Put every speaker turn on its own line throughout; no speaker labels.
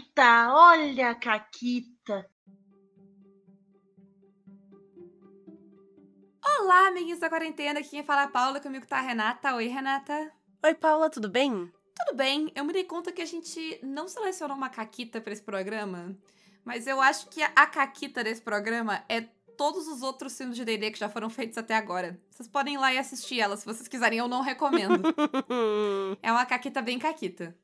Caquita, olha a Caquita.
Olá, amiguinhos da quarentena. Aqui quem fala é a Paula, comigo tá a Renata. Oi, Renata.
Oi, Paula, tudo bem?
Tudo bem. Eu me dei conta que a gente não selecionou uma caquita pra esse programa, mas eu acho que a caquita desse programa é todos os outros filmes de D&D que já foram feitos até agora. Vocês podem ir lá e assistir ela, se vocês quiserem, eu não recomendo. é uma caquita bem caquita.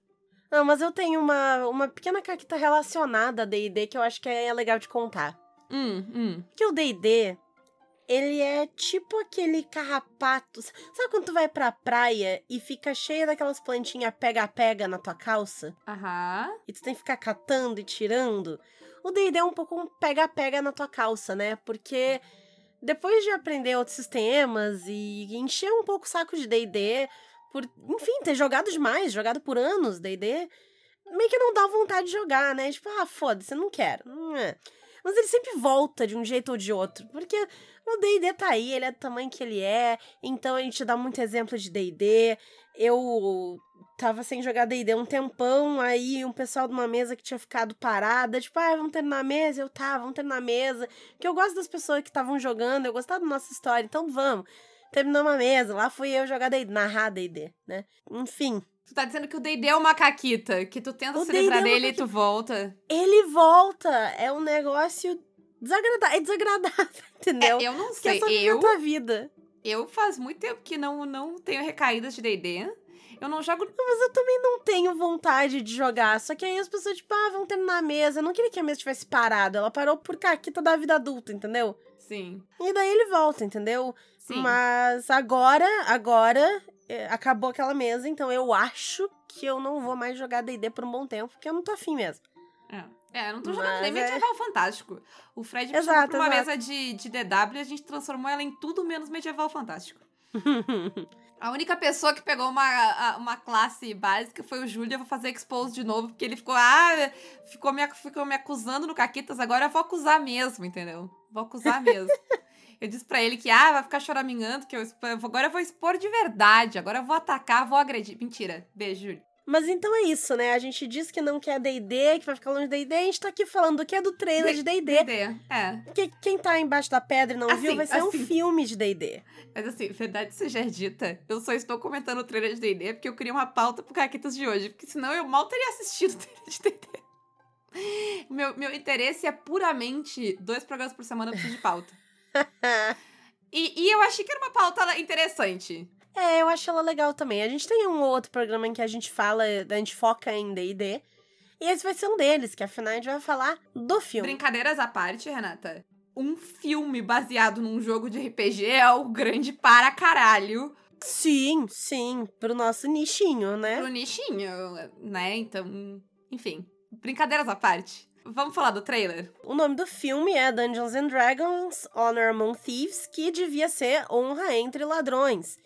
Não, mas eu tenho uma, uma pequena caquita relacionada a D&D que eu acho que é legal de contar.
Hum, hum.
Que o D&D, ele é tipo aquele carrapato. Sabe quando tu vai pra praia e fica cheia daquelas plantinhas pega-pega na tua calça?
Aham.
E tu tem que ficar catando e tirando? O D&D é um pouco um pega-pega na tua calça, né? Porque depois de aprender outros sistemas e encher um pouco o saco de D&D, por, enfim, ter jogado demais, jogado por anos D&D, meio que não dá vontade de jogar, né? Tipo, ah, foda-se, não quero. É. Mas ele sempre volta de um jeito ou de outro, porque o D&D tá aí, ele é do tamanho que ele é, então a gente dá muito exemplo de D&D. Eu tava sem jogar D&D um tempão, aí um pessoal de uma mesa que tinha ficado parada, tipo, ah, vamos terminar a mesa? Eu, tá, vamos terminar a mesa. Porque eu gosto das pessoas que estavam jogando, eu gostava da nossa história, então vamos. Terminamos a mesa, lá fui eu jogar D&D, narrar D&D, né? Enfim.
Tu tá dizendo que o D&D é uma caquita, que tu tenta
O
se livrar
é uma
dele e tu volta.
Ele volta, é um negócio desagradável, é desagradável, entendeu?
É, eu não
Porque
sei,
é
eu,
a tua vida.
eu faz muito tempo que não, não tenho recaídas de D&D. Eu não jogo...
Mas eu também não tenho vontade de jogar. Só que aí as pessoas, tipo, ah, vão terminar a mesa. Eu não queria que a mesa tivesse parado. Ela parou por caquita da vida adulta, entendeu?
Sim,
E daí ele volta, entendeu?
Sim.
Mas agora, agora, é, acabou aquela mesa, então eu acho que eu não vou mais jogar D&D por um bom tempo, porque eu não tô afim mesmo.
É. É, eu não tô jogando
Mas
nem
é-
medieval fantástico. O Fred me
Exato,
pra uma
exato.
mesa de, de DW e a gente transformou ela em tudo menos medieval fantástico. A única pessoa que pegou uma, uma classe básica foi o Júlio. Eu vou fazer expose de novo, porque ele ficou, ah, ficou me, ficou me acusando no Caquitas, agora eu vou acusar mesmo, entendeu? Vou acusar mesmo. eu disse pra ele que, ah, vai ficar choramingando, que eu, agora eu vou expor de verdade, agora eu vou atacar, vou agredir. Mentira. Beijo, Júlio.
Mas então é isso, né? A gente diz que não quer D&D, que vai ficar longe de D&D. A gente tá aqui falando do que é do trailer de D&D.
D&D, é.
Porque quem tá embaixo da pedra e não
Assim,
viu, vai ser um
assim.
filme de D&D.
Mas assim, verdade seja dita, eu só estou comentando o trailer de D&D porque eu queria uma pauta pro Caquitas de hoje, porque senão eu mal teria assistido o trailer de D&D. Meu, meu interesse é puramente dois programas por semana eu preciso de pauta. E, e eu achei que era uma pauta interessante.
É, eu acho ela legal também. A gente tem um ou outro programa em que a gente fala, a gente foca em D&D. E esse vai ser um deles, que afinal a gente vai falar do filme.
Brincadeiras à parte, Renata, um filme baseado num jogo de RPG é o grande para caralho
Sim, sim, pro nosso nichinho, né?
pro nichinho, né? Então, enfim, brincadeiras à parte. Vamos falar do trailer?
O nome do filme é Dungeons and Dragons Honor Among Thieves, que devia ser Honra entre Ladrões.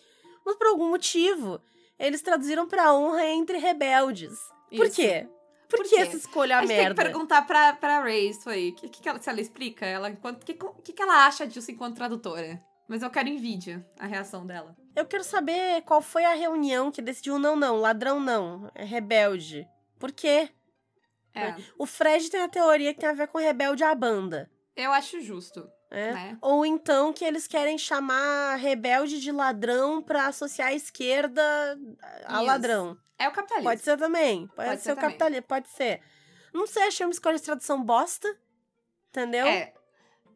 Mas por algum motivo, eles traduziram pra Honra entre Rebeldes. Por
Isso.
quê? Por,
Por
que essa escolha
A gente tem que
merda?
perguntar pra, pra Ray isso aí. O que, que, que ela, se ela explica? Ela, o que, que, que ela acha disso enquanto tradutora? Mas eu quero vídeo a reação dela.
Eu quero saber qual foi a reunião que decidiu não, não, ladrão não, é rebelde. Por quê?
É,
O Fred tem a teoria que tem a ver com rebelde à banda.
eu acho justo,
né?
né?
Ou então que eles querem chamar rebelde de ladrão pra associar a esquerda a
Isso.
ladrão.
É o capitalismo.
Pode ser também. Pode,
Pode
ser,
ser
o
também.
capitalismo, pode ser. Não sei, achei uma escolha de tradução bosta. Entendeu?
É,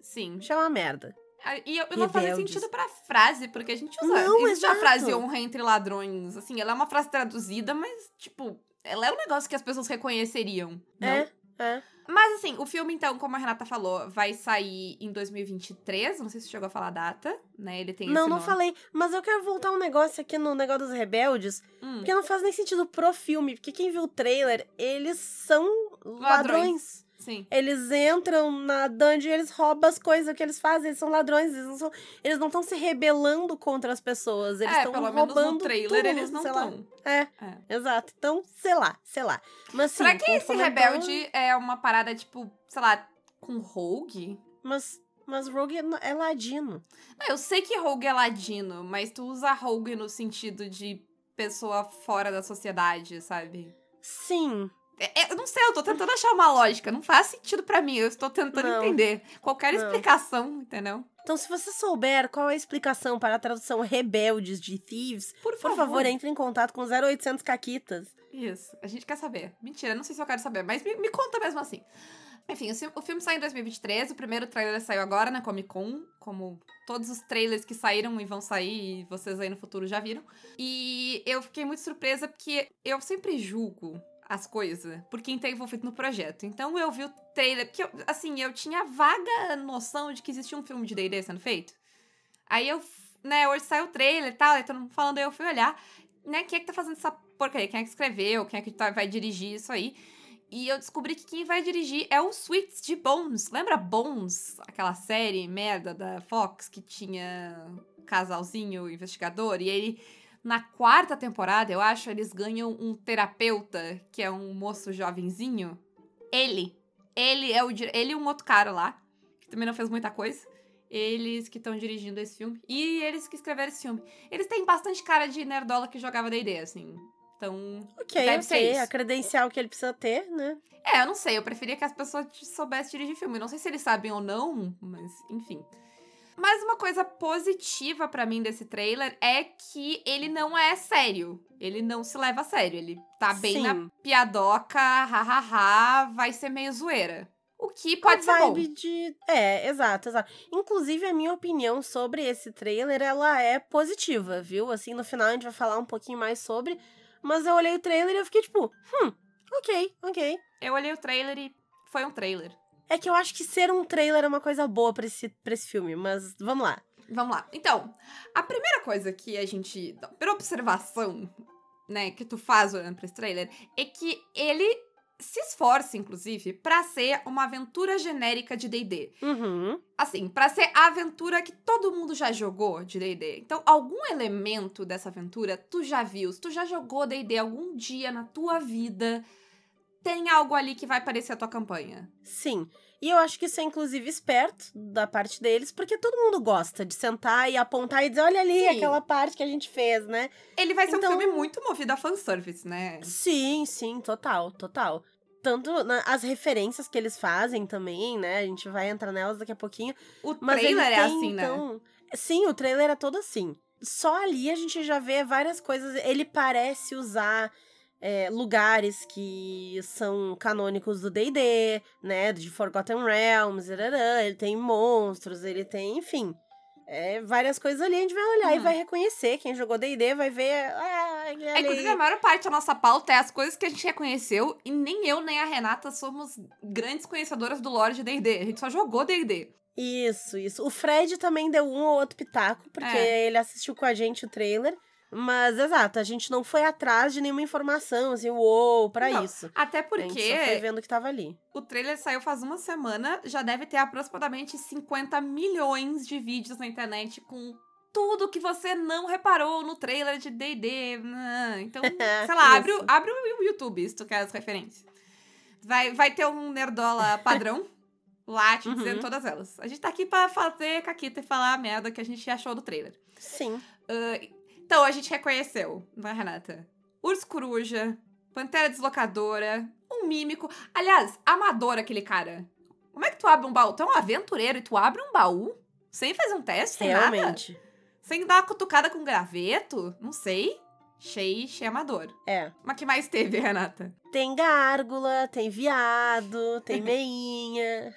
sim.
Achei uma merda.
Ah, E eu, eu não fazia sentido pra frase, porque a gente usa.
Não,
existe a frase honra entre ladrões. Assim, ela é uma frase traduzida, mas, tipo, ela é um negócio que as pessoas reconheceriam. Não?
É, é.
Mas assim, o filme, então, como a Renata falou, vai sair em 2023. Não sei se chegou a falar a data, né? Ele tem
Não, não
nome.
falei. Mas eu quero voltar um negócio aqui no negócio dos rebeldes.
Hum.
Porque não faz nem sentido pro filme. Porque quem viu o trailer, eles são ladrões.
Ladrões. Sim.
Eles entram na dungeon e eles roubam as coisas. Que eles fazem? Eles são ladrões. Eles não são. Eles não estão se rebelando contra as pessoas. Eles
é,
estão
pelo
roubando
menos no trailer
tudo,
eles não estão.
É,
É.
exato. Então, sei lá, sei lá. Mas sim,
Será que
como
esse
comentou-
rebelde é uma parada, tipo, sei lá, com rogue?
Mas, mas Rogue é, é ladino.
Não, eu sei que rogue é ladino, mas tu usa rogue no sentido de pessoa fora da sociedade, sabe?
Sim,
É, é, eu não sei, eu tô tentando achar uma lógica. Não faz sentido para mim. Eu estou tentando
Não.
entender. Qualquer
Não.
explicação, entendeu?
Então, se você souber qual é a explicação para a tradução rebeldes de Thieves,
Por
por
favor.
favor, entre em contato com 0800 Caquitas.
Isso, a gente quer saber. Mentira, não sei se eu quero saber, mas me, me conta mesmo assim. Enfim, o, fi- o filme sai em 2023, o primeiro trailer saiu agora na Comic Con, como todos os trailers que saíram e vão sair, e vocês aí no futuro já viram. E eu fiquei muito surpresa porque eu sempre julgo as coisas por quem tá envolvido no projeto. Então eu vi o trailer, porque, assim, eu tinha vaga noção de que existia um filme de D&D sendo feito. Aí eu, né, hoje saiu o trailer e tal, aí todo mundo falando, aí eu fui olhar, né, quem é que tá fazendo essa porcaria? Quem é que escreveu? Quem é que tá- vai dirigir isso aí? E eu descobri que quem vai dirigir é o Sweets de Bones. Lembra Bones? Aquela série merda da Fox que tinha casalzinho investigador? E ele, na quarta temporada, eu acho, eles ganham um terapeuta, que é um moço jovenzinho. Ele. Ele é o ele e um outro cara lá, que também não fez muita coisa. Eles que estão dirigindo esse filme. E eles que escreveram esse filme. Eles têm bastante cara de nerdola que jogava D&D, assim. Então,
Ok,
Deve ser
ok.
isso.
A credencial que ele precisa ter, né?
é, eu não sei, eu preferia que as pessoas soubessem dirigir filme. Não sei se eles sabem ou não, mas enfim. Mas uma coisa positiva pra mim desse trailer é que ele não é sério. Ele não se leva a sério. Ele tá bem
Sim.
na piadoca, hahaha, vai ser meio zoeira. O que pode
a
ser bom.
vibe de. É, exato, exato. Inclusive, a minha opinião sobre esse trailer, ela é positiva, viu? Assim, no final a gente vai falar um pouquinho mais sobre. Mas eu olhei o trailer e eu fiquei tipo, hum, ok, ok.
Eu olhei o trailer e foi um trailer.
É que eu acho que ser um trailer é uma coisa boa pra esse, pra esse filme, mas vamos lá.
Vamos lá. Então, a primeira coisa que a gente. A primeira observação, né, que tu faz olhando pra esse trailer é que ele se esforça, inclusive, pra ser uma aventura genérica de DD.
Uhum.
Assim, pra ser a aventura que todo mundo já jogou de DD. Então, algum elemento dessa aventura tu já viu. Tu já jogou DD algum dia na tua vida, tem algo ali que vai parecer a tua campanha.
Sim. E eu acho que isso é inclusive esperto da parte deles, porque todo mundo gosta de sentar e apontar e dizer, olha ali
Sim.
aquela parte que a gente fez, né?
Ele vai ser
Então-
um filme muito movido a fanservice, né?
Sim, sim, total, total. Tanto na- as referências que eles fazem também, né? A gente vai entrar nelas daqui a pouquinho.
O
Mas
trailer é
tem,
assim, né?
então... Sim, o trailer é todo assim. Só ali a gente já vê várias coisas. Ele parece usar é, lugares que são canônicos do D&D, né? De Forgotten Realms, ele tem monstros, ele tem, enfim... é, várias coisas ali a gente vai olhar e
Uhum.
vai reconhecer. Quem jogou D&D vai ver... Ah,
É, inclusive, a maior parte da nossa pauta é as coisas que a gente reconheceu e nem eu nem a Renata somos grandes conhecedoras do lore de D&D. A gente só jogou D&D.
Isso, isso. O Fred também deu um ou outro pitaco, porque
É.
ele assistiu com a gente o trailer. Mas, exato, a gente não foi atrás de nenhuma informação, assim, uou, pra
Não,
isso.
Até
A gente só foi
porque
vendo o que tava ali.
o trailer saiu faz uma semana, já deve ter aproximadamente 50 milhões de vídeos na internet com tudo que você não reparou no trailer de D&D. né? Então, sei lá, abre, o- abre o YouTube se tu quer as referências. Vai, vai ter um nerdola padrão lá te dizendo
Uhum.
todas elas. A gente tá aqui pra fazer caquita e falar a merda que a gente achou do trailer.
Sim.
Então, a gente reconheceu, não é, Renata? Urso Coruja, Pantera Deslocadora, um mímico. Aliás, amador aquele cara. Como é que tu abre um baú? Tu é um aventureiro e tu abre um baú? Sem fazer um teste, sem nada?
Realmente.
Sem dar uma cutucada com graveto? Não sei. Achei, achei amador.
É.
Mas que mais teve, Renata?
Tem gárgula, tem viado, tem meinha.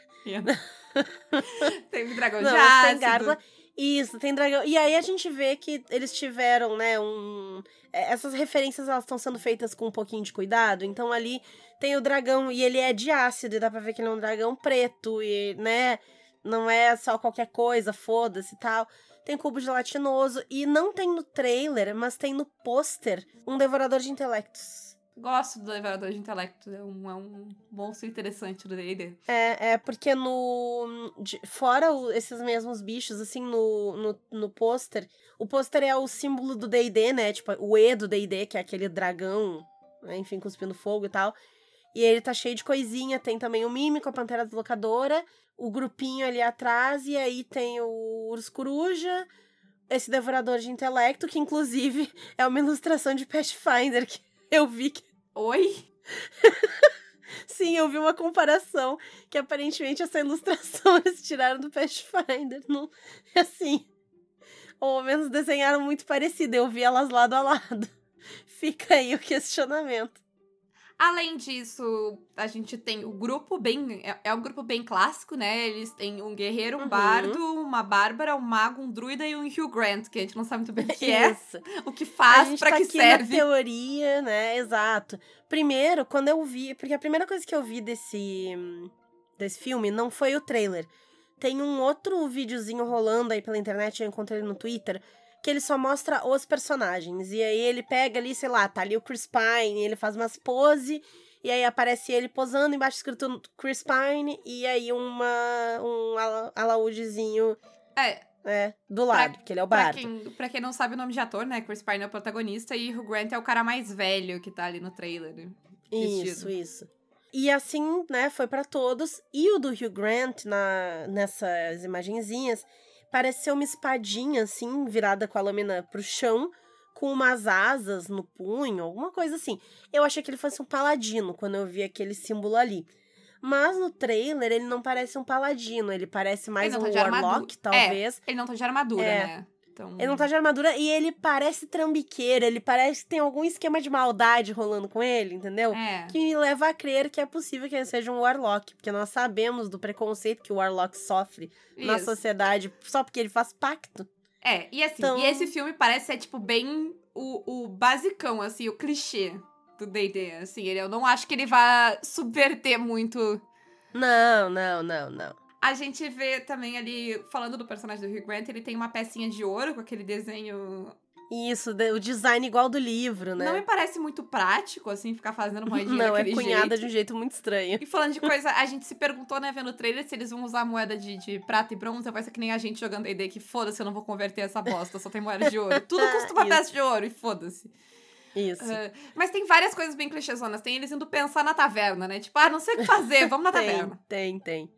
teve dragão
Não,
de
mas tem
ácido.
gárgula. Isso, tem dragão. E aí a gente vê que eles tiveram, né, um. é, Essas referências elas estão sendo feitas com um pouquinho de cuidado. Então ali tem o dragão e ele é de ácido, e dá pra ver que ele é um dragão preto, e, né? Não é só qualquer coisa, foda-se e tal. Tem cubo gelatinoso. E não tem no trailer, mas tem no pôster um devorador de intelectos.
Gosto do Devorador de Intelecto. É um, é um monstro interessante do D&D.
É, é porque no. de- fora o- esses mesmos bichos, assim, no, no, no pôster. O pôster é o símbolo do DD, né? Tipo, o E do DD, que é aquele dragão, né? enfim, cuspindo fogo e tal. E ele tá cheio de coisinha. Tem também o Mímico, a Pantera Deslocadora, o grupinho ali atrás, e aí tem o Urso Coruja, esse Devorador de Intelecto, que inclusive é uma ilustração de Pathfinder que eu vi que
Oi?
Sim, eu vi uma comparação que aparentemente essa ilustração eles tiraram do Pathfinder. Não, assim. Ou ao menos desenharam muito parecido. Eu vi elas lado a lado. Fica aí o questionamento.
Além disso, a gente tem o grupo bem. É, é um grupo bem clássico, né? Eles têm um guerreiro, um
Uhum.
bardo, uma bárbara, um mago, um druida e um Hugh Grant, que a gente não sabe muito bem o que é,
Isso.
o que faz, pra
tá
que
aqui
serve.
na teoria, né? Exato. Primeiro, quando eu vi, porque a primeira coisa que eu vi desse desse filme não foi o trailer. Tem um outro videozinho rolando aí pela internet, eu encontrei ele no Twitter, que ele só mostra os personagens. E aí ele pega ali, sei lá, tá ali o Chris Pine, ele faz umas pose e aí aparece ele posando, embaixo escrito Chris Pine e aí uma um ala- alaúdezinho,
É,
né, do lado, porque ele é o
pra
bardo.
quem, pra quem não sabe o nome de ator, né? Chris Pine é o protagonista e Hugh Grant é o cara mais velho que tá ali no trailer.
Isso,
vestido.
isso. E assim, né, foi pra todos. E o do Hugh Grant, na, nessas imagenzinhas, parece ser uma espadinha, assim, virada com a lâmina pro chão, com umas asas no punho, alguma coisa assim. Eu achei que ele fosse um paladino quando eu vi aquele símbolo ali. Mas no trailer, ele não parece um paladino, ele parece mais
Ele
um
tá armadura.
warlock, talvez.
Ele não tá de armadura,
É.
né? Então...
Ele não tá de armadura e ele parece trambiqueiro, ele parece que tem algum esquema de maldade rolando com ele, entendeu?
É.
que me leva a crer que é possível que ele seja um Warlock, porque nós sabemos do preconceito que o Warlock sofre na
Isso.
sociedade só porque ele faz pacto.
É, e assim,
Então-
e esse filme parece ser, tipo, bem o, o basicão, assim, o clichê do D&D, assim. Ele, eu não acho que ele vá subverter muito...
Não, não, não, não.
A gente vê também ali, falando do personagem do Hugh Grant, ele tem uma pecinha de ouro com aquele desenho...
Isso, o design igual do livro, né?
Não me parece muito prático, assim, ficar fazendo moedinha
Não, é cunhada
jeito.
de um jeito muito estranho.
E falando de coisa, a gente se perguntou, né, vendo o trailer, se eles vão usar moeda de, de prata e bronze, vai ser que nem a gente jogando D&D, que foda-se, eu não vou converter essa bosta, só tem moeda de ouro. Tudo custa uma peça de ouro, e foda-se.
Isso.
Ah, mas tem várias coisas bem clichêzonas. Tem eles indo pensar na taverna, né? Tipo, ah, não sei o que fazer, vamos na
tem,
taverna.
tem, tem.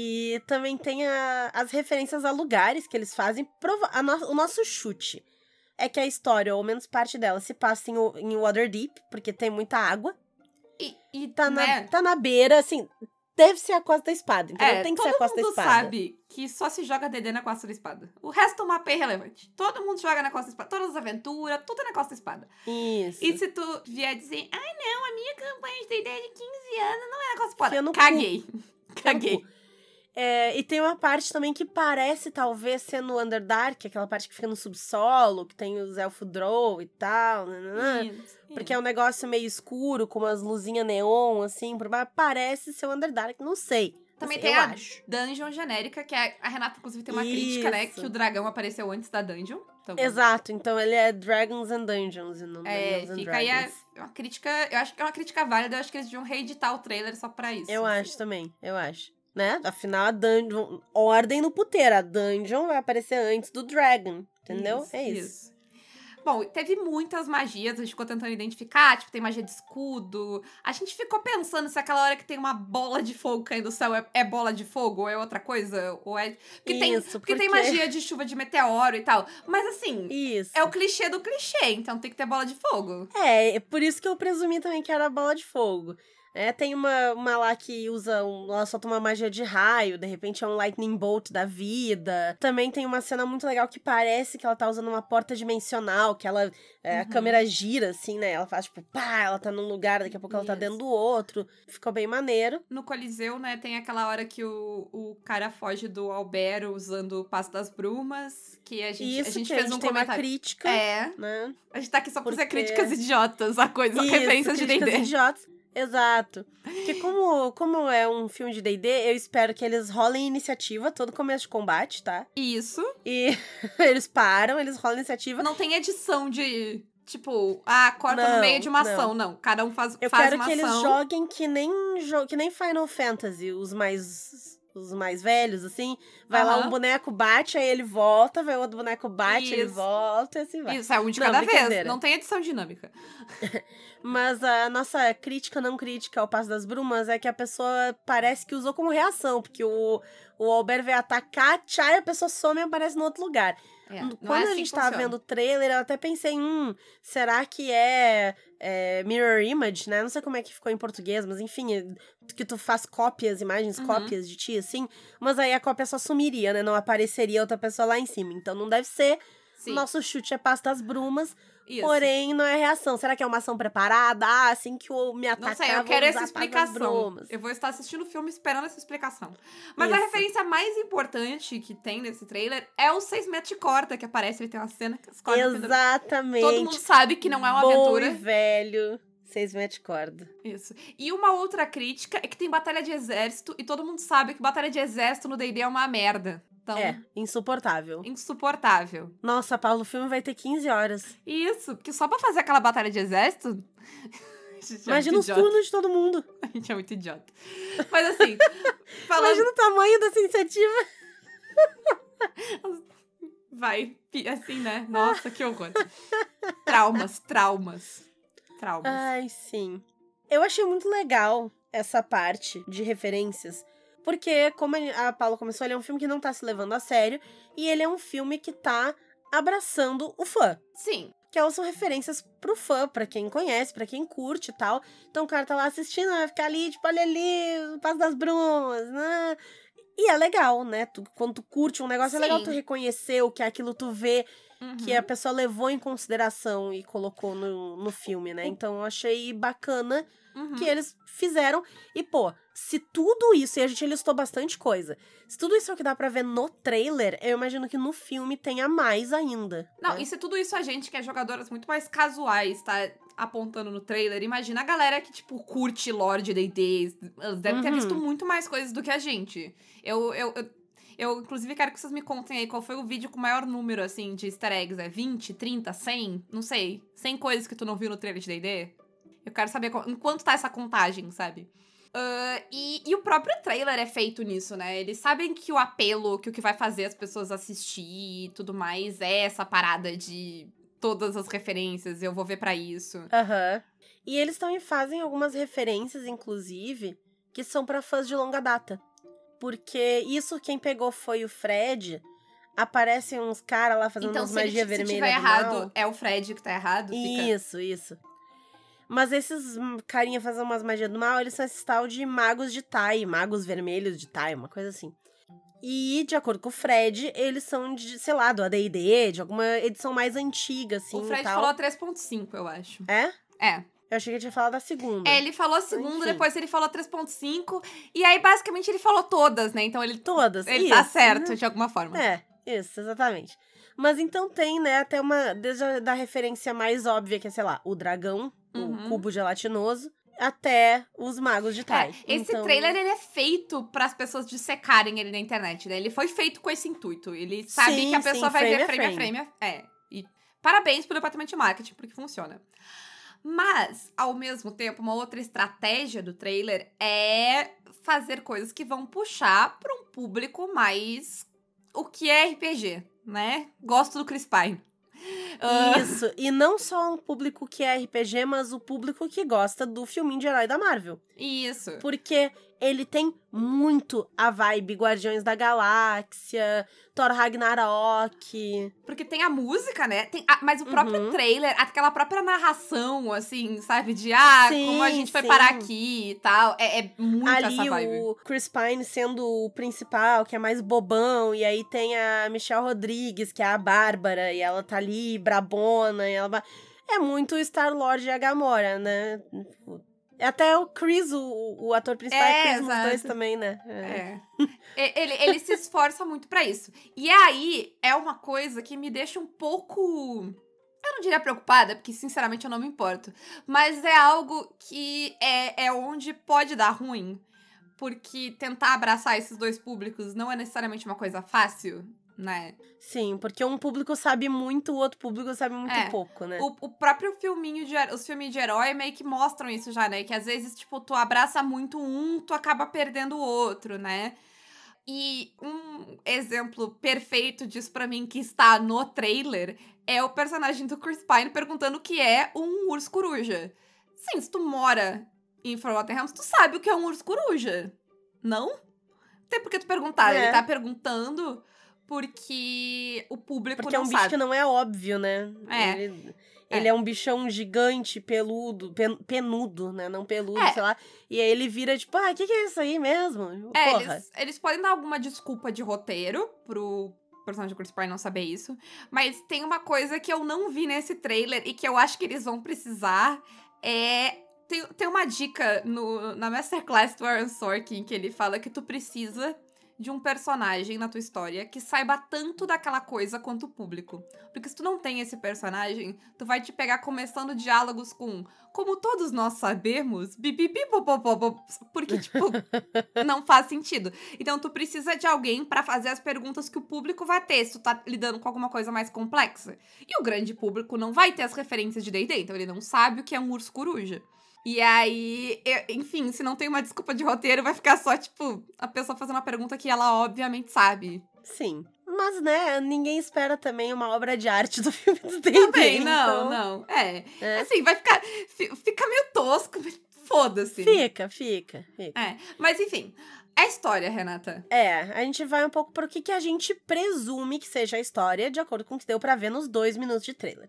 E também tem a- as referências a lugares que eles fazem. No- o nosso chute é que a história, ou menos parte dela, se passa em, em Waterdeep, porque tem muita água.
E, e
Tá na,
né?
tá na beira, assim, deve ser a Costa da Espada, entendeu?
É,
tem que
todo
ser a Costa da
mundo
Espada.
sabe que só se joga DD na Costa da Espada. O resto do mapa é irrelevante. Todo mundo joga na Costa da Espada. Todas as aventuras, tudo é na Costa da Espada.
Isso.
E se tu vier dizer, ai não, a minha campanha de D&D é de 15 anos não é na Costa da Espada.
Cu.
Caguei.
Enfia no
Caguei.
cu. É, e tem uma parte também que parece, talvez, ser no Underdark, aquela parte que fica no subsolo, que tem os elfo drow e tal, nananã,
Isso,
porque é um negócio meio escuro, com umas luzinhas neon, assim, por baixo. Parece ser o Underdark, não sei.
Também
sei,
tem
eu
a
acho.
dungeon genérica, que a, a Renata, inclusive, tem uma crítica, né?
Isso.
Que o dragão apareceu antes da dungeon. Então,
Exato, então ele é Dragons and Dungeons e não
É,
Dungeons and
fica aí
Dragons.
uma crítica. Eu acho que é uma crítica válida. Eu acho que eles deviam reeditar o trailer só pra isso.
Eu acho também, eu acho. Né? Afinal, a dungeon. Ordem no puteiro. A dungeon vai aparecer antes do Dragon. Entendeu? é isso.
Bom, teve muitas magias, a gente ficou tentando identificar, tipo, tem magia de escudo. A gente ficou pensando se aquela hora que tem uma bola de fogo caindo do céu é, é bola de fogo ou é outra coisa, ou é... Porque, tem,
Isso,
porque tem
porque-
magia de chuva de meteoro e tal. Mas assim,
Isso.
é o clichê do clichê, então tem que ter bola de fogo.
É, é por isso que eu presumi também que era bola de fogo. É, tem uma, uma lá que usa. Um, ela solta uma magia de raio, de repente é um lightning bolt da vida. Também tem uma cena muito legal que parece que ela tá usando uma porta dimensional, que ela. é, A
Uhum.
câmera gira, assim, né? Ela faz tipo, pá, ela tá num lugar, daqui a pouco ela tá dentro do outro. Ficou bem maneiro.
No Coliseu, né, tem aquela hora que o, o cara foge do Albero usando o Passo das Brumas, que a gente,
Isso
a gente fez
a gente
um
tem uma
comentário.
crítica,
É,
né?
a gente tá aqui só pra fazer
Porque-
críticas idiotas a coisa,
Isso,
referências de D&D.
idiotas. Exato. Porque como, como é um filme de D&D, eu espero que eles rolem iniciativa todo começo de combate, tá?
Isso.
E eles param, eles rolam iniciativa.
Não tem edição de, tipo, ah, corta no
Não,
meio de uma
não.
ação, não. Cada um faz,
Eu
faz
quero
uma
que eles
ação.
joguem que nem, que nem Final Fantasy, os mais os mais velhos, assim. Vai lá
Aham.
um boneco, bate, aí ele volta, vai outro boneco, bate, ele
Isso.
volta, e assim vai.
Isso, é um de
Não,
cada vez. Não tem edição dinâmica.
Mas a nossa crítica, não crítica ao Passo das Brumas, é que a pessoa parece que usou como reação, porque o, o Albert vai atacar, tchai, a pessoa some e aparece no outro lugar.
É,
Quando
é
a
assim
gente
que
tava
funciona.
vendo o trailer, eu até pensei, hum, será que é, é mirror image, né? Não sei como é que ficou em português, mas enfim, é que tu faz cópias, imagens,
Uhum.
cópias de ti, assim. Mas aí a cópia só sumiria, né? Não apareceria outra pessoa lá em cima. Então não deve ser.
Sim,
Nosso chute é pasta das brumas,
isso.
porém não é reação. Será que é uma ação preparada? Ah, assim que o me
Não
atacar,
sei, eu quero essa
a das
explicação. Eu vou estar assistindo o filme esperando essa explicação. Mas a
Isso.
referência mais importante que tem nesse trailer é o 6 metros de corda que aparece. Ele tem uma cena que as cordas.
Exatamente.
Todo mundo sabe que não é uma
Bom
aventura.
velho. Seis metros de corda.
Isso. E uma outra crítica é que tem batalha de exército e todo mundo sabe que batalha de exército no D&D é uma merda. Então,
É, insuportável.
insuportável.
Nossa, Paulo, o filme vai ter 15 horas.
Isso, porque só pra fazer aquela batalha de exército... É
Imagina
muito
os
idiota.
turnos de todo mundo.
A gente é muito idiota. Mas assim, falando...
Imagina o tamanho dessa iniciativa.
Vai, assim, né? Nossa, que horror. Traumas, traumas. Traumas.
Ai, sim. Eu achei muito legal essa parte de referências. Porque, como a Paula começou, ele é um filme que não tá se levando a sério. E ele é um filme que tá abraçando o fã.
Sim,
Que elas são referências pro fã, pra quem conhece, pra quem curte e tal. Então o cara tá lá assistindo, vai ficar ali, tipo, olha ali, o Passo das Brumas, né? E é legal, né? Tu, quando tu curte um negócio, é legal
Sim.
tu reconhecer o que é aquilo tu vê que
uhum.
a pessoa levou em consideração e colocou no, no filme, né? Então eu achei bacana
Uhum.
que eles fizeram. E, pô, se tudo isso, e a gente listou bastante coisa, se tudo isso é o que dá pra ver no trailer, eu imagino que no filme tenha mais ainda.
Não,
né?
e se tudo isso a gente, que é jogadoras muito mais casuais, tá apontando no trailer, imagina a galera que, tipo, curte lore de D&D, eles devem ter
Uhum.
visto muito mais coisas do que a gente. Eu, eu, eu, eu, inclusive, quero que vocês me contem aí qual foi o vídeo com o maior número, assim, de easter eggs. É 20, 30, 100? Não sei. 100 coisas que tu não viu no trailer de D&D? Eu quero saber qu- em quanto tá essa contagem, sabe? Ah, e, e o próprio trailer é feito nisso, né? Eles sabem que o apelo, que o que vai fazer as pessoas assistir e tudo mais é essa parada de todas as referências, eu vou ver pra isso.
Aham. E eles também fazem algumas referências, inclusive, que são pra fãs de longa data. Porque isso quem pegou foi o Fred. Aparecem uns caras lá fazendo
então,
umas
se, ele,
magia
se
vermelha.
tiver
do
errado,
mal.
é o Fred que tá errado? Fica...
Isso, isso. Mas esses carinha fazendo umas magias do mal, eles são esses tal de magos de Tai, magos vermelhos de Tai, uma coisa assim. E, de acordo com o Fred, eles são de, sei lá, do AD&D, de alguma edição mais antiga, assim,
o Fred falou 3.5, eu acho.
É?
É.
Eu achei que ele tinha falado da segunda.
É, ele falou a segunda,
Enfim.
depois ele falou 3.5, e aí basicamente ele falou todas, né? Então ele,
Todas,
ele
isso,
tá certo,
né?
de alguma forma.
É, isso, exatamente. Mas então tem, né, até uma. Desde a da referência mais óbvia, que é, sei lá, o dragão,
Uhum.
o cubo gelatinoso, até os magos de Tai.
É, esse
Então,
trailer ele é feito para as pessoas dissecarem ele na internet, né? Ele foi feito com esse intuito. Ele sabe
Sim,
que a pessoa
sim,
vai
frame
ver
a
frame a frame. É. E parabéns pro departamento de marketing, porque funciona. Mas, ao mesmo tempo, uma outra estratégia do trailer é fazer coisas que vão puxar para um público mais o que é RPG, né? Gosto do Chris Pine. Ah,
Isso, e não só um público que é RPG, mas o público que gosta do filminho de herói da Marvel.
isso.
Porque ele tem muito a vibe Guardiões da Galáxia, Thor Ragnarok.
Porque tem a música, né? Tem a- mas o próprio
Uhum.
trailer, aquela própria narração, assim, sabe? De, ah, como a
Sim,
gente foi
sim.
parar aqui e tal. É, é muito essa
Ali
vibe.
o Chris Pine sendo o principal, que é mais bobão, e aí tem a Michelle Rodrigues, que é a Bárbara, e ela tá ali, brabona, e ela... É muito Star-Lord e a Gamora, né? É até o Chris, o, o ator principal, é,
É,
Chris nos dois
exato.
também, né?
É. E- ele, ele se esforça muito pra isso. E aí, é uma coisa que me deixa um pouco. Eu não diria preocupada, porque sinceramente eu não me importo. Mas é algo que é, é onde pode dar ruim. Porque tentar abraçar esses dois públicos não é necessariamente uma coisa fácil, né?
Sim, porque um público sabe muito, o outro público sabe muito
É.
pouco, né?
O, o próprio filminho de os filmes de herói meio que mostram isso já, né? Que às vezes, tipo, tu abraça muito um, tu acaba perdendo o outro, né? E um exemplo perfeito disso pra mim que está no trailer é o personagem do Chris Pine perguntando o que é um urso coruja. Sim, se tu mora em Forgotten Realms, tu sabe o que é um urso coruja. Não? Não tem por que tu perguntar.
É.
Ele tá perguntando porque o público
Porque é
não
um bicho que não é óbvio, né?
É.
Ele, ele é um bichão gigante, peludo, pen- penudo, né? Não peludo,
É.
sei lá. E aí ele vira tipo, ah, o que, que é isso aí mesmo?
É, eles, eles podem dar alguma desculpa de roteiro pro personagem do Chris Pine não saber isso. Mas tem uma coisa que eu não vi nesse trailer e que eu acho que eles vão precisar. É. Tem, tem uma dica no, na Masterclass do Aaron Sorkin que ele fala que tu precisa de um personagem na tua história que saiba tanto daquela coisa quanto o público. Porque se tu não tem esse personagem, tu vai te pegar começando diálogos com como todos nós sabemos, bibibi, porque, tipo, não faz sentido. Então, tu precisa de alguém pra fazer as perguntas que o público vai ter, se tu tá lidando com alguma coisa mais complexa. E o grande público não vai ter as referências de D&D, então ele não sabe o que é um urso coruja. E aí, eu- enfim, se não tem uma desculpa de roteiro, vai ficar só, tipo, a pessoa fazendo uma pergunta que ela obviamente sabe.
Sim. Mas, né, ninguém espera também uma obra de arte do filme do D&D.
Também, não,
então,
não. É.
É.
Assim, vai ficar. fi- Fica meio tosco, foda-se.
Fica, fica, fica.
É. Mas enfim, a história, Renata.
É, a gente vai um pouco pro que, que a gente presume que seja a história, de acordo com o que deu pra ver nos dois minutos de trailer.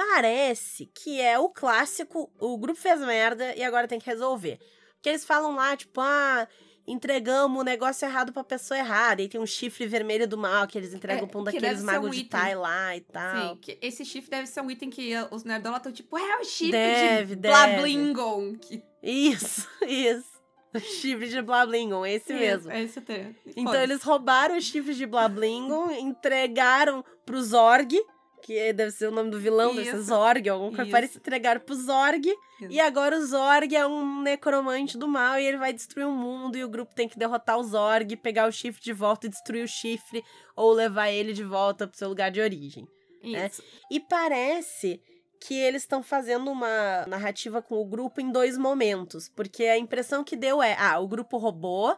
Parece que é o clássico, o grupo fez merda e agora tem que resolver. Porque eles falam lá, tipo, ah, entregamos o negócio errado pra pessoa errada. E tem um chifre vermelho do mal que eles entregam
É,
pra um
que
daqueles
ser um
magos de. Tai lá e tal.
Sim, que esse chifre deve ser um item que uh, os nerdola estão tipo, é o chifre
Deve,
de. Blablingon. Que...
Isso, isso. O chifre de Blablingon, esse mesmo.
É esse o termo.
Então eles roubaram os chifres de Blablingon, entregaram pro Zorg, que deve ser o nome do vilão, deve ser
Isso.
Zorg, alguma coisa
Isso.
parecida, entregaram pro Zorg. E agora o Zorg é um necromante do mal e ele vai destruir o mundo e o grupo tem que derrotar o Zorg, pegar o chifre de volta e destruir o chifre ou levar ele de volta pro seu lugar de origem. né?
Isso.
E parece que eles estão fazendo uma narrativa com o grupo em dois momentos. Porque a impressão que deu é: ah, o grupo roubou,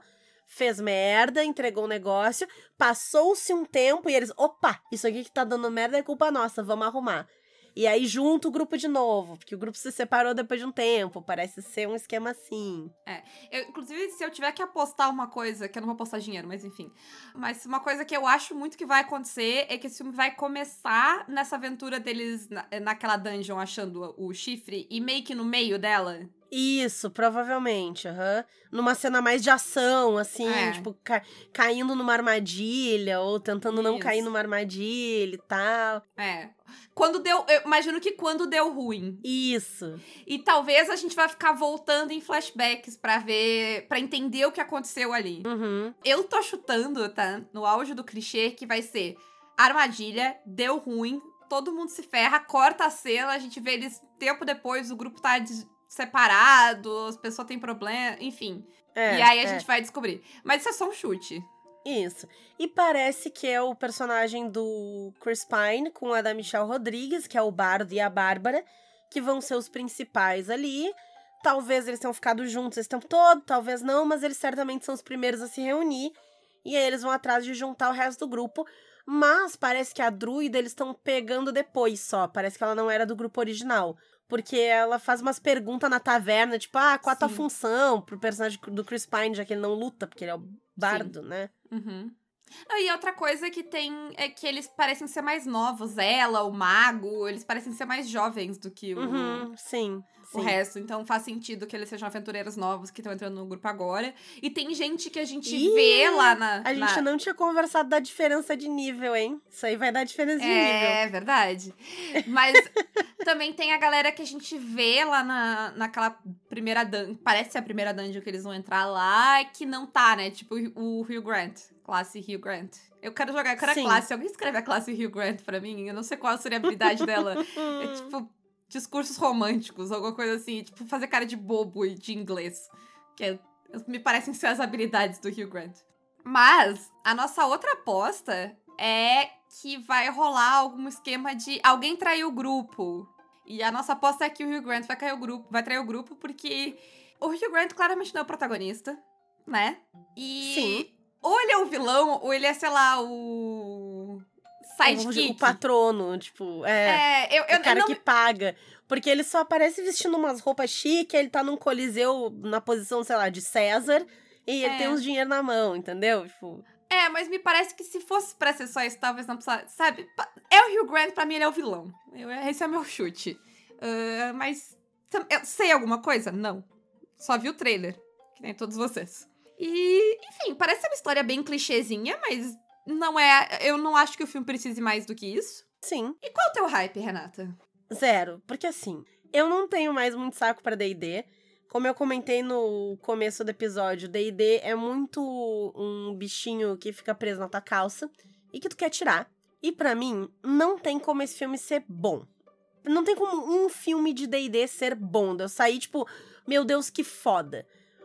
fez merda, entregou o negócio, passou-se um tempo e eles, opa, isso aqui que tá dando merda é culpa nossa, vamos arrumar. E aí junta o grupo de novo, porque o grupo se separou depois de um tempo, parece ser um esquema assim.
Eu, inclusive, se eu tiver que apostar uma coisa, que eu não vou apostar dinheiro, mas enfim. Mas uma coisa que eu acho muito que vai acontecer é que esse filme vai começar nessa aventura deles na, naquela dungeon achando o chifre e meio que no meio dela.
Isso, provavelmente, aham. Numa cena mais de ação, assim,
É.
tipo, ca- caindo numa armadilha, ou tentando não
Isso.
cair numa armadilha e tal.
É. Quando deu. Eu imagino que quando deu ruim.
Isso.
E talvez a gente vai ficar voltando em flashbacks pra ver. pra entender o que aconteceu ali.
Uhum.
Eu tô chutando, tá? No auge do clichê, que vai ser armadilha, deu ruim, todo mundo se ferra, corta a cena, a gente vê eles tempo depois, o grupo tá separado, as pessoas têm problema, enfim.
É,
e aí a
é,
gente vai descobrir. Mas isso é só um chute.
Isso. E parece que é o personagem do Chris Pine com a da Michelle Rodrigues, que é o Bardo e a Bárbara, que vão ser os principais ali. Talvez eles tenham ficado juntos esse tempo todo, talvez não, mas eles certamente são os primeiros a se reunir. E aí eles vão atrás de juntar o resto do grupo. Mas parece que a druida eles estão pegando depois só. Parece que ela não era do grupo original. Porque ela faz umas perguntas na taverna, tipo, ah, qual a tua
Sim.
função pro personagem do Chris Pine, já que ele não luta, porque ele é o bardo, né?
Uhum. E outra coisa que tem é que eles parecem ser mais novos. Ela, o mago, eles parecem ser mais jovens do que o,
Uhum, sim.
o
sim.
resto. Então faz sentido que eles sejam aventureiros novos que estão entrando no grupo agora. E tem gente que a gente
Ih,
vê lá na.
A gente
na...
não tinha conversado da diferença de nível, hein? Isso aí vai dar diferença de nível.
É verdade. Mas também tem a galera que a gente vê lá na, naquela primeira dungeon. Parece ser a primeira dungeon que eles vão entrar lá, que não tá, né? Tipo o Hugh Grant. Classe Hugh Grant. Eu quero jogar, eu quero
Sim.
a classe. Alguém escreve a classe Hugh Grant pra mim? Eu não sei qual seria a habilidade dela. É tipo discursos românticos, alguma coisa assim. Tipo, fazer cara de bobo e de inglês. Que é- me parecem ser as habilidades do Hugh Grant. Mas a nossa outra aposta é que vai rolar algum esquema de alguém trair o grupo. E a nossa aposta é que o Hugh Grant vai cair o grupo, vai trair o grupo porque o Hugh Grant claramente não é o protagonista, né? E
Sim.
Ou ele é o vilão, ou ele é, sei lá, o sidekick.
O patrono, tipo, é.
É, eu, eu,
o cara
eu não,
que paga. Porque ele só aparece vestindo umas roupas chiques, ele tá num coliseu na posição, sei lá, de César, e ele
É.
tem uns dinheiro na mão, entendeu? Tipo,
É, mas me parece que se fosse pra ser só isso, talvez não precisasse. Sabe? É o Hugh Grant, pra mim, ele é o vilão. Eu, esse é o meu chute. Uh, mas. Eu sei alguma coisa? Não. Só vi o trailer. Que nem todos vocês. E, enfim, parece uma história bem clichêzinha, mas não é. Eu não acho que o filme precise mais do que isso.
Sim.
E qual é o teu hype, Renata?
Zero. Porque assim, eu não tenho mais muito saco para DD. Como eu comentei no começo do episódio, D&D é muito um bichinho que fica preso na tua calça e que tu quer tirar. E para mim, não tem como esse filme ser bom. Não tem como um filme de D&D ser bom. Eu saí tipo, meu Deus, que foda.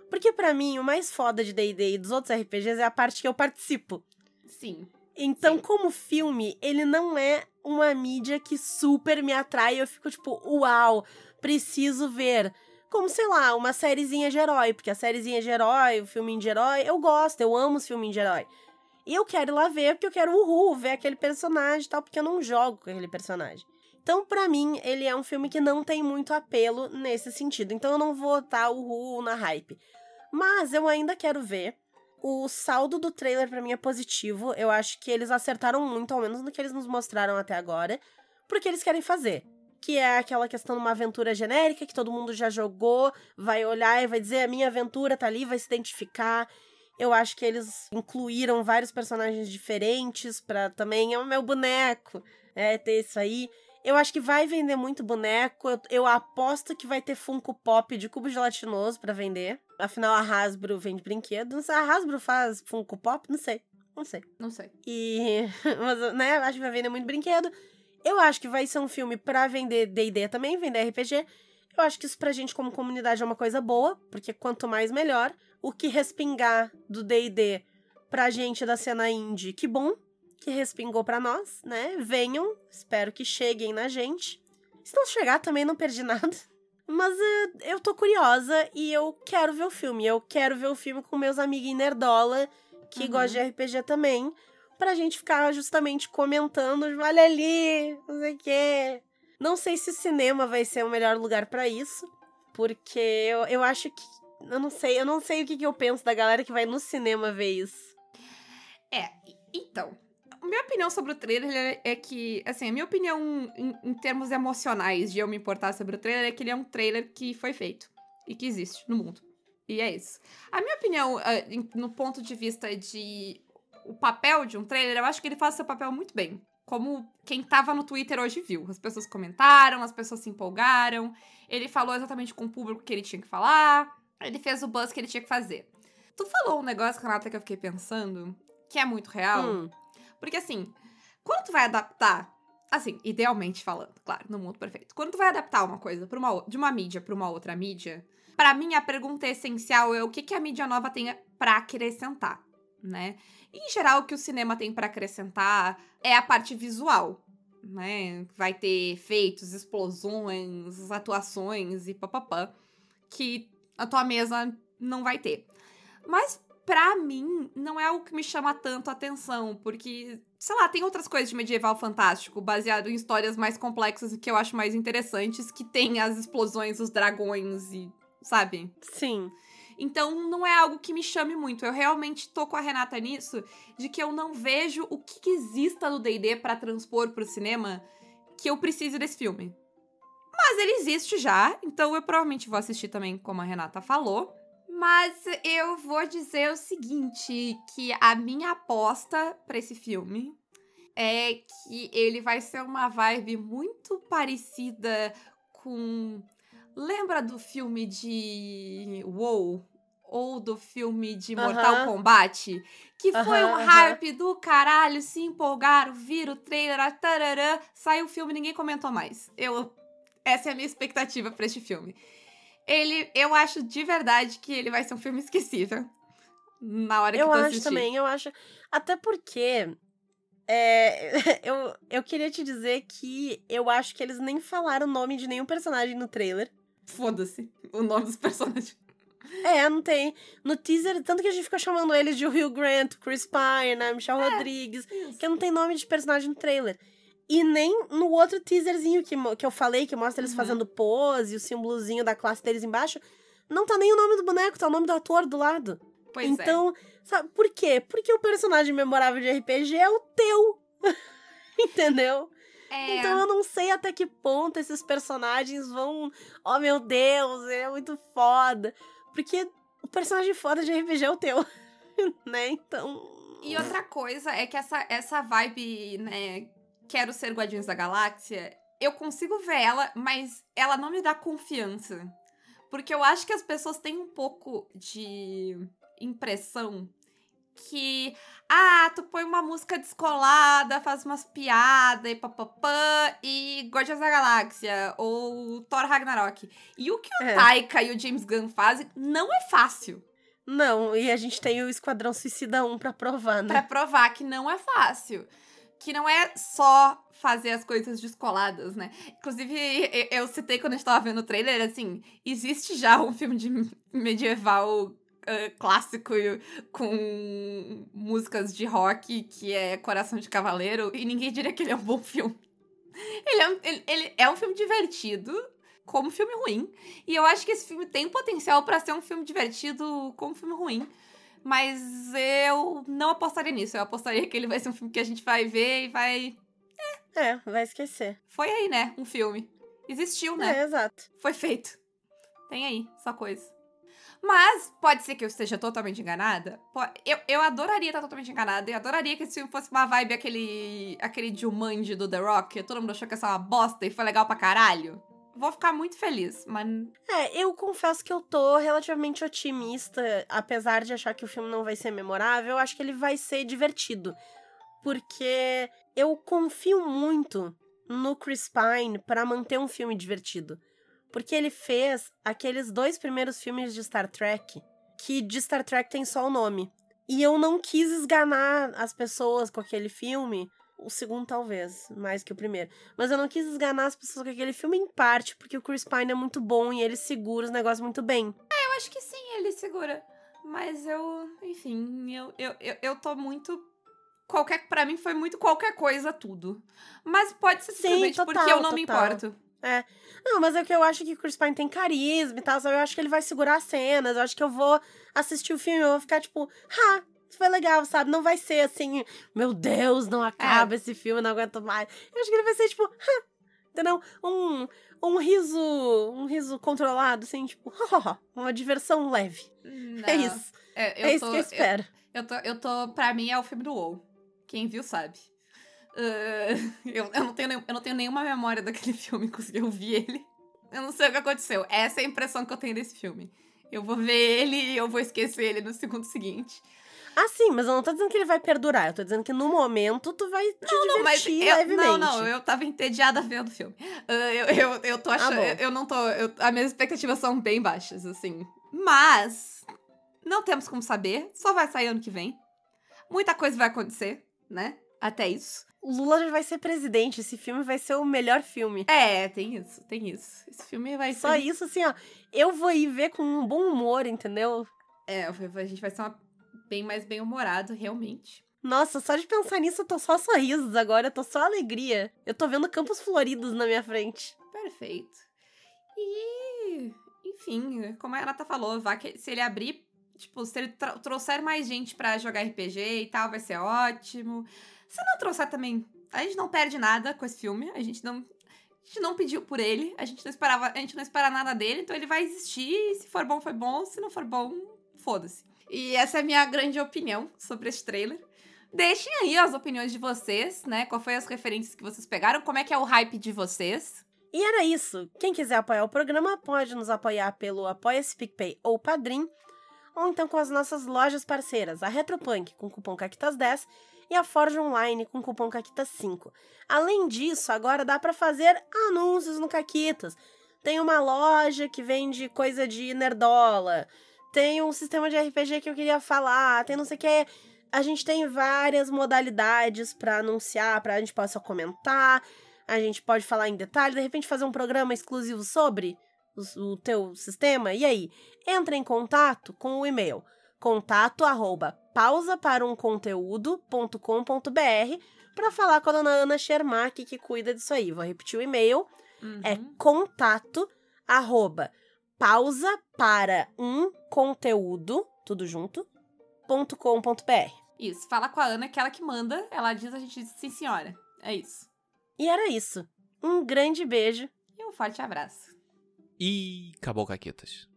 Porque para mim, o mais foda de D&D e dos outros RPGs é a parte que eu participo.
Sim.
Então,
Sim.
como filme, ele não é uma mídia que super me atrai. Eu fico tipo, uau, preciso ver como, sei lá, uma sériezinha de herói, porque a sériezinha de herói, o filminho de herói, eu gosto, eu amo os filminhos de herói. E eu quero ir lá ver, porque eu quero, uhul, ver aquele personagem e tal, porque eu não jogo com aquele personagem. Então, para mim, ele é um filme que não tem muito apelo nesse sentido. Então, eu não vou estar uhul na hype. Mas eu ainda quero ver. O saldo do trailer para mim é positivo. Eu acho que eles acertaram muito, ao menos no que eles nos mostraram até agora, porque eles querem fazer que é aquela questão de uma aventura genérica que todo mundo já jogou, vai olhar e vai dizer a minha aventura tá ali, vai se identificar. Eu acho que eles incluíram vários personagens diferentes para também é o meu boneco, é ter isso aí. Eu acho que vai vender muito boneco. Eu, eu aposto que vai ter Funko Pop de cubo gelatinoso para vender. Afinal, a Hasbro vende brinquedo. Não sei, a Hasbro faz Funko Pop? Não sei. Não sei.
Não sei.
E, mas, né, acho que vai vender muito brinquedo. Eu acho que vai ser um filme para vender D&D também, vender RPG. Eu acho que isso pra gente como comunidade é uma coisa boa, porque quanto mais melhor. O que respingar do D&D pra gente da cena indie, que bom que respingou para nós, né? Venham, espero que cheguem na gente. Se não chegar também não perdi nada. Mas uh, eu tô curiosa e eu quero ver o filme. Eu quero ver o filme com meus amigos nerdola que uhum. gostam de RPG também pra gente ficar justamente comentando, olha ali, não sei o quê. Não sei se o cinema vai ser o melhor lugar para isso, porque eu, eu acho que. Eu não sei, eu não sei o que, que eu penso da galera que vai no cinema ver isso.
É, então. Minha opinião sobre o trailer é que, assim, a minha opinião em, em termos emocionais de eu me importar sobre o trailer é que ele é um trailer que foi feito e que existe no mundo. E é isso. A minha opinião, no ponto de vista de o papel de um trailer, eu acho que ele faz seu papel muito bem. Como quem tava no Twitter hoje viu. As pessoas comentaram, as pessoas se empolgaram. Ele falou exatamente com o público que ele tinha que falar. Ele fez o buzz que ele tinha que fazer. Tu falou um negócio, Renata, que eu fiquei pensando, que é muito real. Hum. Porque assim, quando tu vai adaptar, assim, idealmente falando, claro, no mundo perfeito. Quando tu vai adaptar uma coisa pra uma, de uma mídia para uma outra mídia, para mim a pergunta essencial é o que, que a mídia nova tem para acrescentar, né? Em geral, o que o cinema tem para acrescentar é a parte visual, né? Vai ter efeitos, explosões, atuações e papapá, que a tua mesa não vai ter. Mas pra mim, não é algo que me chama tanto a atenção, porque, sei lá, tem outras coisas de medieval fantástico, baseado em histórias mais complexas e que eu acho mais interessantes, que tem as explosões, os dragões e. sabe?
Sim.
Então não é algo que me chame muito. Eu realmente tô com a Renata nisso, de que eu não vejo o que, que exista no D&D para transpor pro cinema que eu precise desse filme. Mas ele existe já, então eu provavelmente vou assistir também, como a Renata falou. Mas eu vou dizer o seguinte, que a minha aposta para esse filme é que ele vai ser uma vibe muito parecida com Lembra do filme de WoW? Ou do filme de Mortal uh -huh. Kombat? Que uh -huh, foi um hype uh -huh. do caralho, se empolgaram, viram o trailer, tararã, saiu o filme ninguém comentou mais. Eu, essa é a minha expectativa para este filme. Ele, eu acho de verdade que ele vai ser um filme esquecível. Na hora que
eu
tu
acho também, eu acho. Até porque é, eu, eu queria te dizer que eu acho que eles nem falaram o nome de nenhum personagem no trailer.
Foda-se o nome dos personagens.
É, não tem. No teaser, tanto que a gente fica chamando eles de Hugh Grant, Chris Pine, né, Michelle é, Rodrigues, isso. que não tem nome de personagem no trailer. E nem no outro teaserzinho que, que eu falei, que mostra eles uhum. fazendo pose, o símbolozinho da classe deles embaixo, não tá nem o nome do boneco, tá o nome do ator do lado.
Pois é.
então, sabe por quê? Porque o personagem memorável de RPG é o teu. Entendeu?
É,
Então eu não sei até que ponto esses personagens vão. Oh meu Deus, ele é muito foda. Porque o personagem foda de RPG é o teu. né? Então.
E outra coisa é que essa, essa vibe, né, quero ser Guardiões da Galáxia, eu consigo ver ela, mas ela não me dá confiança. Porque eu acho que as pessoas têm um pouco de impressão que, ah, tu põe uma música descolada, faz umas piadas e papapã, e Guardiões da Galáxia, ou Thor Ragnarok. E o que o
É.
Taika e o James Gunn fazem não é fácil.
Não, e a gente tem o Esquadrão Suicida 1 pra provar, né?
Pra provar que não é fácil. Que não é só fazer as coisas descoladas, né? Inclusive, eu citei quando a gente tava vendo o trailer, assim, existe já um filme de medieval ah, clássico com músicas de rock que é Coração de Cavaleiro, e ninguém diria que ele é um bom filme. Ele é um, ele, ele é um filme divertido, como filme ruim. E eu acho que esse filme tem potencial pra ser um filme divertido como filme ruim. Mas eu não apostaria nisso. Eu apostaria que ele vai ser um filme que a gente vai ver e vai.
É, vai esquecer.
Foi aí, né? Um filme. Existiu, né?
É, exato.
Foi feito. Tem aí, só coisa. Mas pode ser que eu esteja totalmente enganada. Eu, eu adoraria estar totalmente enganada. Eu adoraria que esse filme fosse uma vibe aquele, aquele Jumanji do The Rock. Todo mundo achou que ia ser uma bosta e foi legal pra caralho. Vou ficar muito feliz, mas
É, eu confesso que eu tô relativamente otimista, apesar de achar que o filme não vai ser memorável, eu acho que ele vai ser divertido. Porque eu confio muito no Chris Pine pra manter um filme divertido. Porque ele fez aqueles dois primeiros filmes de Star Trek, que de Star Trek tem só o nome. E eu não quis esganar as pessoas com aquele filme. O segundo, talvez, mais que o primeiro. Mas eu não quis esganar as pessoas com aquele filme, em parte, porque o Chris Pine é muito bom e ele segura os negócios muito bem.
eu acho que sim, ele segura. Mas eu, enfim, eu, eu, eu, eu tô muito. Qualquer, pra mim foi muito qualquer coisa tudo. Mas pode ser
Sim,
simplesmente
total,
porque eu não me
total.
importo.
Não, mas é que eu acho que o Chris Pine tem carisma e tal, sabe? Eu acho que ele vai segurar as cenas. Eu acho que eu vou assistir o filme e eu vou ficar tipo, ah, isso foi legal, sabe? Não vai ser assim, meu Deus, não acaba esse filme, não aguento mais. Eu acho que ele vai ser tipo, ah, entendeu? Um, um riso, um riso controlado, assim, tipo, uma diversão leve.
Não,
É isso.
É, eu
é isso
tô-
que eu espero.
Eu tô, eu tô, pra mim é o filme do WoW. Quem viu sabe. Ah, eu, eu, não tenho, eu não tenho nenhuma memória daquele filme, consegui ouvir ele. Eu não sei o que aconteceu. Essa é a impressão que eu tenho desse filme. Eu vou ver ele e eu vou esquecer ele no segundo seguinte.
Ah, sim, mas eu não tô dizendo que ele vai perdurar. Eu tô dizendo que no momento tu vai te
Não, mas
divertir
eu,
levemente.
não, não, eu tava entediada vendo o filme. Ah, eu, eu, eu tô achando.
bom.
eu, eu não tô. eu- as minhas expectativas são bem baixas, assim. Mas. Não temos como saber. Só vai sair ano que vem. Muita coisa vai acontecer, né? Até isso.
Lula já vai ser presidente. Esse filme vai ser o melhor filme.
É, tem isso, tem isso. Esse filme vai
Só
ser.
isso, assim, ó. Eu vou ir ver com um bom humor, entendeu?
É, a gente vai ser uma, bem mais bem-humorado, realmente.
Nossa, só de pensar nisso, eu tô só sorrisos agora. Eu tô só alegria. Eu tô vendo campos floridos na minha frente.
Perfeito. E, enfim, como a Renata falou, vai que- se ele abrir, tipo, se ele tro- trouxer mais gente pra jogar RPG e tal, vai ser ótimo. Se não trouxer também, a gente não perde nada com esse filme, a gente não a gente não pediu por ele, a gente não esperava, a gente não espera nada dele, então ele vai existir, se for bom foi bom, se não for bom, foda-se. E essa é a minha grande opinião sobre esse trailer. Deixem aí as opiniões de vocês, né? Qual foi as referências que vocês pegaram, como é que é o hype de vocês?
E era isso. Quem quiser apoiar o programa pode nos apoiar pelo Apoia-se PicPay ou Padrim, ou então com as nossas lojas parceiras, a Retropunk com cupom CAQUITAS10 e a Forge Online com cupom CAQUITAS5. Além disso, agora dá pra fazer anúncios no Caquitas. Tem uma loja que vende coisa de nerdola, tem um sistema de RPG que eu queria falar, tem não sei o que. A gente tem várias modalidades pra anunciar, pra gente possa comentar. A gente pode falar em detalhe, de repente fazer um programa exclusivo sobre o, o teu sistema. E aí, entra em contato com o e-mail contato arroba pausa para um conteúdo.com.br para falar com a dona Ana Schermack que cuida disso aí. Vou repetir o e-mail, é
Uhum.
contato arroba pausa para um conteúdo, tudo junto, d&d.com.br.
Isso, fala com a Ana que ela que manda, ela diz, a gente diz sim senhora. É isso.
E era isso. Um grande beijo.
E um forte abraço.
E acabou, Caquetas.